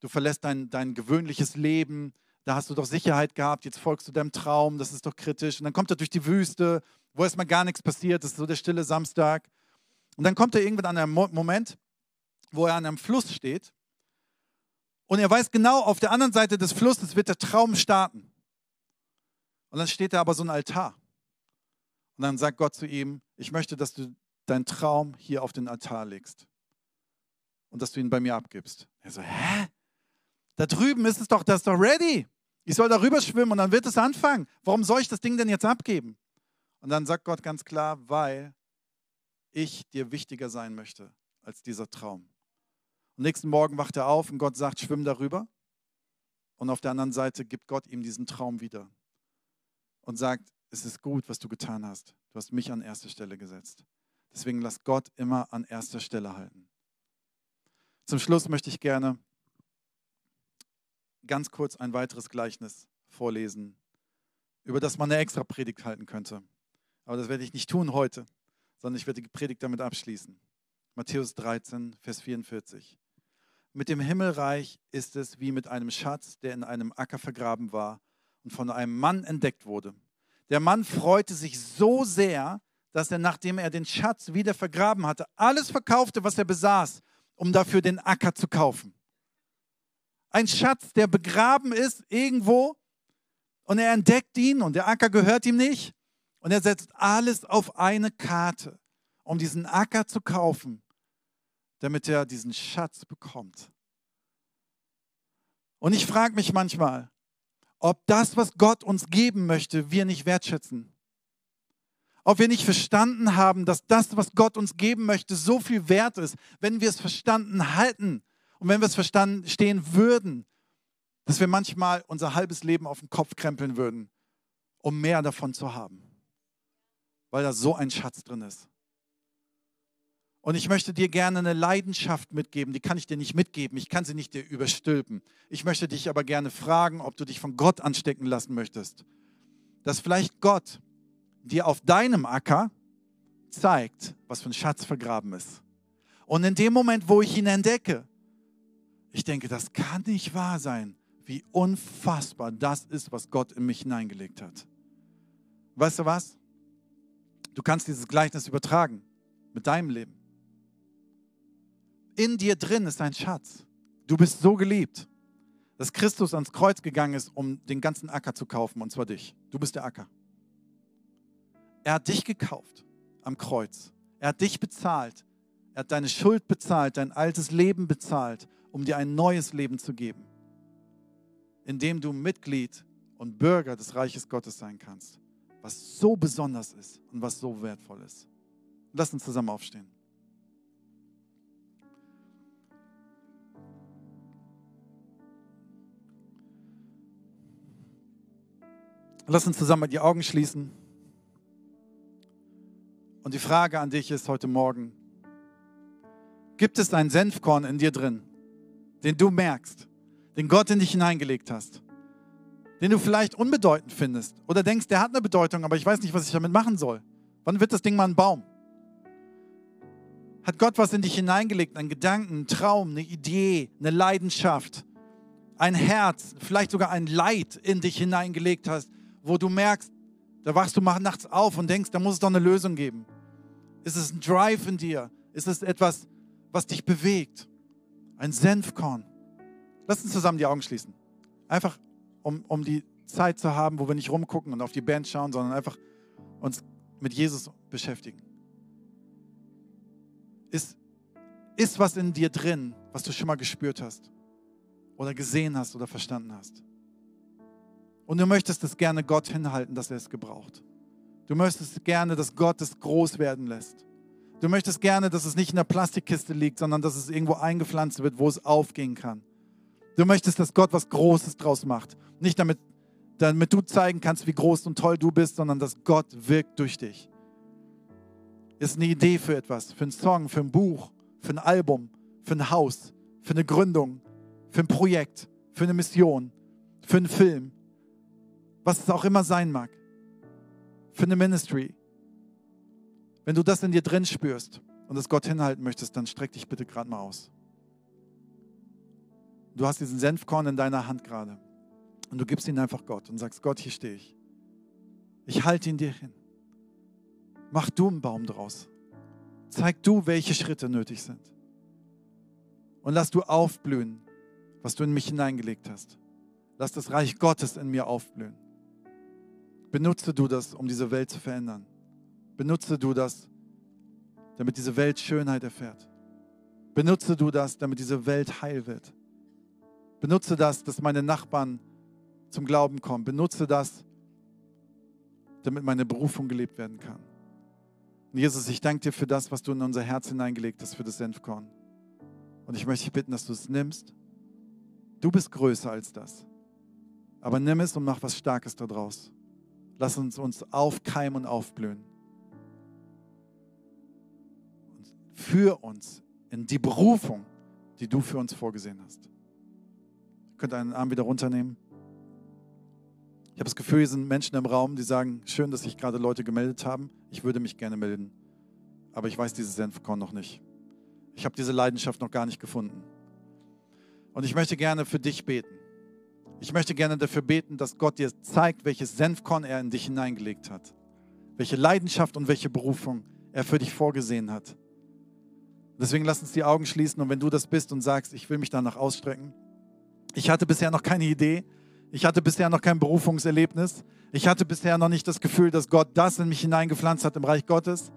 Du verlässt dein, dein gewöhnliches Leben, da hast du doch Sicherheit gehabt, jetzt folgst du deinem Traum, das ist doch kritisch. Und dann kommt er durch die Wüste, wo erstmal gar nichts passiert, das ist so der stille Samstag. Und dann kommt er irgendwann an einem Moment, wo er an einem Fluss steht und er weiß genau, auf der anderen Seite des Flusses wird der Traum starten. Und dann steht da aber so ein Altar. Und dann sagt Gott zu ihm, ich möchte, dass du deinen Traum hier auf den Altar legst und dass du ihn bei mir abgibst. Er so, hä? Da drüben ist es doch, das ist doch ready. Ich soll darüber schwimmen und dann wird es anfangen. Warum soll ich das Ding denn jetzt abgeben? Und dann sagt Gott ganz klar, weil ich dir wichtiger sein möchte als dieser Traum. Am nächsten Morgen wacht er auf und Gott sagt, schwimm darüber. Und auf der anderen Seite gibt Gott ihm diesen Traum wieder und sagt, es ist gut, was du getan hast. Du hast mich an erste Stelle gesetzt. Deswegen lass Gott immer an erster Stelle halten. Zum Schluss möchte ich gerne ganz kurz ein weiteres Gleichnis vorlesen, über das man eine extra Predigt halten könnte. Aber das werde ich nicht tun heute, sondern ich werde die Predigt damit abschließen. Matthäus 13, Vers 44. Mit dem Himmelreich ist es wie mit einem Schatz, der in einem Acker vergraben war und von einem Mann entdeckt wurde. Der Mann freute sich so sehr, dass er, nachdem er den Schatz wieder vergraben hatte, alles verkaufte, was er besaß, um dafür den Acker zu kaufen. Ein Schatz, der begraben ist irgendwo und er entdeckt ihn und der Acker gehört ihm nicht und er setzt alles auf eine Karte, um diesen Acker zu kaufen damit er diesen Schatz bekommt. Und ich frage mich manchmal, ob das, was Gott uns geben möchte, wir nicht wertschätzen. Ob wir nicht verstanden haben, dass das, was Gott uns geben möchte, so viel wert ist, wenn wir es verstanden halten und wenn wir es verstanden stehen würden, dass wir manchmal unser halbes Leben auf den Kopf krempeln würden, um mehr davon zu haben, weil da so ein Schatz drin ist. Und ich möchte dir gerne eine Leidenschaft mitgeben, die kann ich dir nicht mitgeben, ich kann sie nicht dir überstülpen. Ich möchte dich aber gerne fragen, ob du dich von Gott anstecken lassen möchtest. Dass vielleicht Gott dir auf deinem Acker zeigt, was für ein Schatz vergraben ist. Und in dem Moment, wo ich ihn entdecke, ich denke, das kann nicht wahr sein, wie unfassbar das ist, was Gott in mich hineingelegt hat. Weißt du was? Du kannst dieses Gleichnis übertragen mit deinem Leben in dir drin ist ein Schatz. Du bist so geliebt, dass Christus ans Kreuz gegangen ist, um den ganzen Acker zu kaufen, und zwar dich. Du bist der Acker. Er hat dich gekauft am Kreuz. Er hat dich bezahlt. Er hat deine Schuld bezahlt, dein altes Leben bezahlt, um dir ein neues Leben zu geben, indem du Mitglied und Bürger des Reiches Gottes sein kannst, was so besonders ist und was so wertvoll ist. Lass uns zusammen aufstehen. Lass uns zusammen die Augen schließen. Und die Frage an dich ist heute Morgen, gibt es einen Senfkorn in dir drin, den du merkst, den Gott in dich hineingelegt hast, den du vielleicht unbedeutend findest oder denkst, der hat eine Bedeutung, aber ich weiß nicht, was ich damit machen soll. Wann wird das Ding mal ein Baum? Hat Gott was in dich hineingelegt, einen Gedanken, einen Traum, eine Idee, eine Leidenschaft, ein Herz, vielleicht sogar ein Leid in dich hineingelegt hast, wo du merkst, da wachst du nachts auf und denkst, da muss es doch eine Lösung geben. Ist es ein Drive in dir? Ist es etwas, was dich bewegt? Ein Senfkorn. Lass uns zusammen die Augen schließen. Einfach, um, um die Zeit zu haben, wo wir nicht rumgucken und auf die Band schauen, sondern einfach uns mit Jesus beschäftigen. Ist, ist was in dir drin, was du schon mal gespürt hast oder gesehen hast oder verstanden hast? Und du möchtest es gerne Gott hinhalten, dass er es gebraucht. Du möchtest gerne, dass Gott es groß werden lässt. Du möchtest gerne, dass es nicht in der Plastikkiste liegt, sondern dass es irgendwo eingepflanzt wird, wo es aufgehen kann. Du möchtest, dass Gott was Großes draus macht. Nicht damit, damit du zeigen kannst, wie groß und toll du bist, sondern dass Gott wirkt durch dich. Ist eine Idee für etwas, für einen Song, für ein Buch, für ein Album, für ein Haus, für eine Gründung, für ein Projekt, für eine Mission, für einen Film, was es auch immer sein mag, für eine Ministry. Wenn du das in dir drin spürst und es Gott hinhalten möchtest, dann streck dich bitte gerade mal aus. Du hast diesen Senfkorn in deiner Hand gerade und du gibst ihn einfach Gott und sagst, Gott, hier stehe ich. Ich halte ihn dir hin. Mach du einen Baum draus. Zeig du, welche Schritte nötig sind. Und lass du aufblühen, was du in mich hineingelegt hast. Lass das Reich Gottes in mir aufblühen. Benutze du das, um diese Welt zu verändern. Benutze du das, damit diese Welt Schönheit erfährt. Benutze du das, damit diese Welt heil wird. Benutze das, dass meine Nachbarn zum Glauben kommen. Benutze das, damit meine Berufung gelebt werden kann. Und Jesus, ich danke dir für das, was du in unser Herz hineingelegt hast, für das Senfkorn. Und ich möchte dich bitten, dass du es nimmst. Du bist größer als das. Aber nimm es und mach was Starkes daraus. Lass uns uns aufkeimen und aufblühen. Und für uns in die Berufung, die du für uns vorgesehen hast. Ihr könnt einen Arm wieder runternehmen. Ich habe das Gefühl, hier sind Menschen im Raum, die sagen, schön, dass sich gerade Leute gemeldet haben. Ich würde mich gerne melden. Aber ich weiß dieses Senfkorn noch nicht. Ich habe diese Leidenschaft noch gar nicht gefunden. Und ich möchte gerne für dich beten. Ich möchte gerne dafür beten, dass Gott dir zeigt, welches Senfkorn er in dich hineingelegt hat. Welche Leidenschaft und welche Berufung er für dich vorgesehen hat. Deswegen lass uns die Augen schließen und wenn du das bist und sagst, ich will mich danach ausstrecken. Ich hatte bisher noch keine Idee. Ich hatte bisher noch kein Berufungserlebnis. Ich hatte bisher noch nicht das Gefühl, dass Gott das in mich hineingepflanzt hat im Reich Gottes.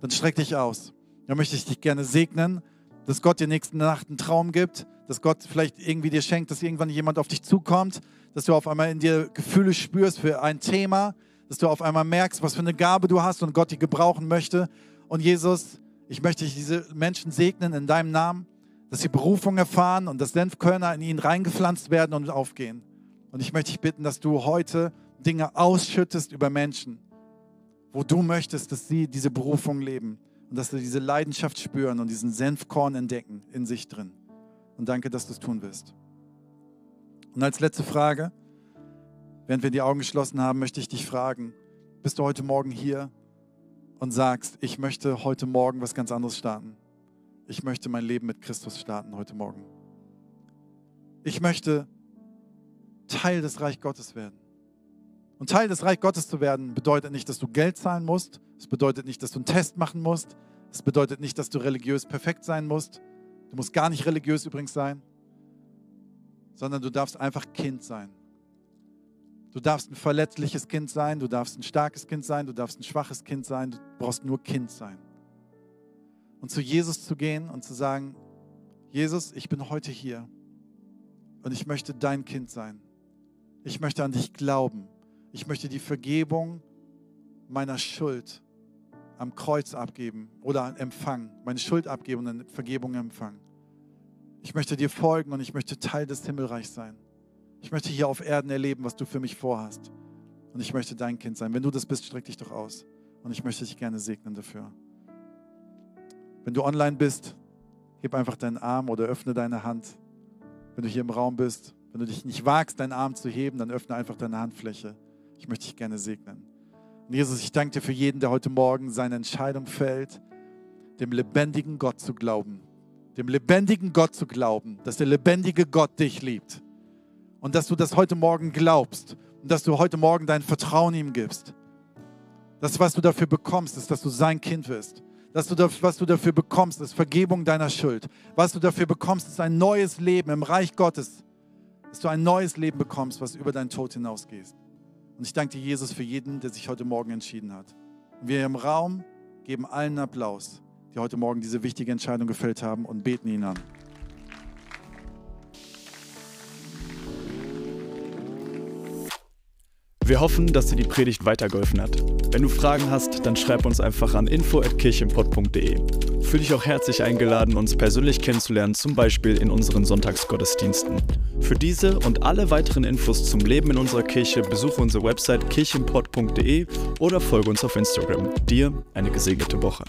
Dann streck dich aus. Da möchte ich dich gerne segnen, dass Gott dir nächste Nacht einen Traum gibt, dass Gott vielleicht irgendwie dir schenkt, dass irgendwann jemand auf dich zukommt, dass du auf einmal in dir Gefühle spürst für ein Thema, dass du auf einmal merkst, was für eine Gabe du hast und Gott die gebrauchen möchte. Und Jesus, ich möchte diese Menschen segnen in deinem Namen, dass sie Berufung erfahren und dass Senfkörner in ihnen reingepflanzt werden und aufgehen. Und ich möchte dich bitten, dass du heute Dinge ausschüttest über Menschen, wo du möchtest, dass sie diese Berufung leben und dass sie diese Leidenschaft spüren und diesen Senfkorn entdecken in sich drin. Und danke, dass du es tun wirst. Und als letzte Frage, während wir die Augen geschlossen haben, möchte ich dich fragen, bist du heute Morgen hier und sagst, ich möchte heute Morgen was ganz anderes starten? Ich möchte mein Leben mit Christus starten heute Morgen. Ich möchte Teil des Reich Gottes werden. Und Teil des Reich Gottes zu werden bedeutet nicht, dass du Geld zahlen musst. Es bedeutet nicht, dass du einen Test machen musst. Es bedeutet nicht, dass du religiös perfekt sein musst. Du musst gar nicht religiös übrigens sein, sondern du darfst einfach Kind sein. Du darfst ein verletzliches Kind sein, du darfst ein starkes Kind sein, du darfst ein schwaches Kind sein, du brauchst nur Kind sein. Und zu Jesus zu gehen und zu sagen, Jesus, ich bin heute hier und ich möchte dein Kind sein. Ich möchte an dich glauben. Ich möchte die Vergebung meiner Schuld am Kreuz abgeben oder empfangen, meine Schuld abgeben und eine Vergebung empfangen. Ich möchte dir folgen und ich möchte Teil des Himmelreichs sein. Ich möchte hier auf Erden erleben, was du für mich vorhast. Und ich möchte dein Kind sein. Wenn du das bist, streck dich doch aus. Und ich möchte dich gerne segnen dafür. Wenn du online bist, heb einfach deinen Arm oder öffne deine Hand. Wenn du hier im Raum bist, wenn du dich nicht wagst, deinen Arm zu heben, dann öffne einfach deine Handfläche. Ich möchte dich gerne segnen. Und Jesus, ich danke dir für jeden, der heute Morgen seine Entscheidung fällt, dem lebendigen Gott zu glauben. Dem lebendigen Gott zu glauben, dass der lebendige Gott dich liebt. Und dass du das heute Morgen glaubst und dass du heute Morgen dein Vertrauen ihm gibst. Das, was du dafür bekommst, ist, dass du sein Kind wirst. Dass du, was du dafür bekommst, ist Vergebung deiner Schuld. Was du dafür bekommst, ist ein neues Leben im Reich Gottes. Dass du ein neues Leben bekommst, was über deinen Tod hinausgeht. Und ich danke dir, Jesus, für jeden, der sich heute Morgen entschieden hat. Und wir im Raum geben allen Applaus, die heute Morgen diese wichtige Entscheidung gefällt haben und beten ihn an. Wir hoffen, dass dir die Predigt weitergeholfen hat. Wenn du Fragen hast, dann schreib uns einfach an info.kirchenpott.de. Fühl dich auch herzlich eingeladen, uns persönlich kennenzulernen, zum Beispiel in unseren Sonntagsgottesdiensten. Für diese und alle weiteren Infos zum Leben in unserer Kirche besuche unsere Website kirchenpott.de oder folge uns auf Instagram. Dir eine gesegnete Woche.